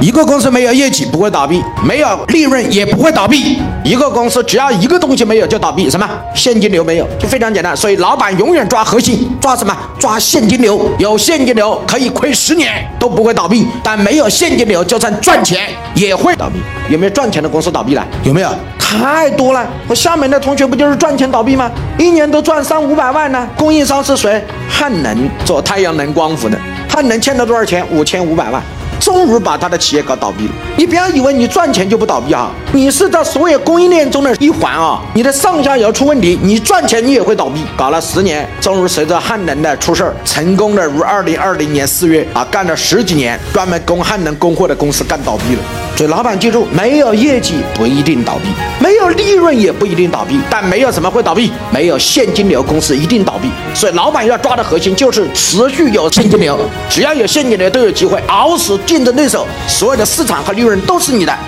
一个公司没有业绩不会倒闭，没有利润也不会倒闭。一个公司只要一个东西没有就倒闭，什么现金流没有，就非常简单。所以老板永远抓核心，抓什么？抓现金流。有现金流可以亏十年都不会倒闭，但没有现金流就算赚钱也会倒闭。有没有赚钱的公司倒闭了？有没有？太多了。我厦门的同学不就是赚钱倒闭吗？一年都赚三五百万呢。供应商是谁？汉能做太阳能光伏的，汉能欠了多少钱？五千五百万。终于把他的企业搞倒闭了。你不要以为你赚钱就不倒闭啊，你是在所有供应链中的一环啊，你的上下游出问题，你赚钱你也会倒闭。搞了十年，终于随着汉能的出事儿，成功的于二零二零年四月啊，干了十几年专门供汉能供货的公司干倒闭了。所以老板记住，没有业绩不一定倒闭，没有利润也不一定倒闭，但没有什么会倒闭，没有现金流公司一定倒闭。所以老板要抓的核心就是持续有现金流，只要有现金流都有机会熬死。竞争对手，所有的市场和利润都是你的。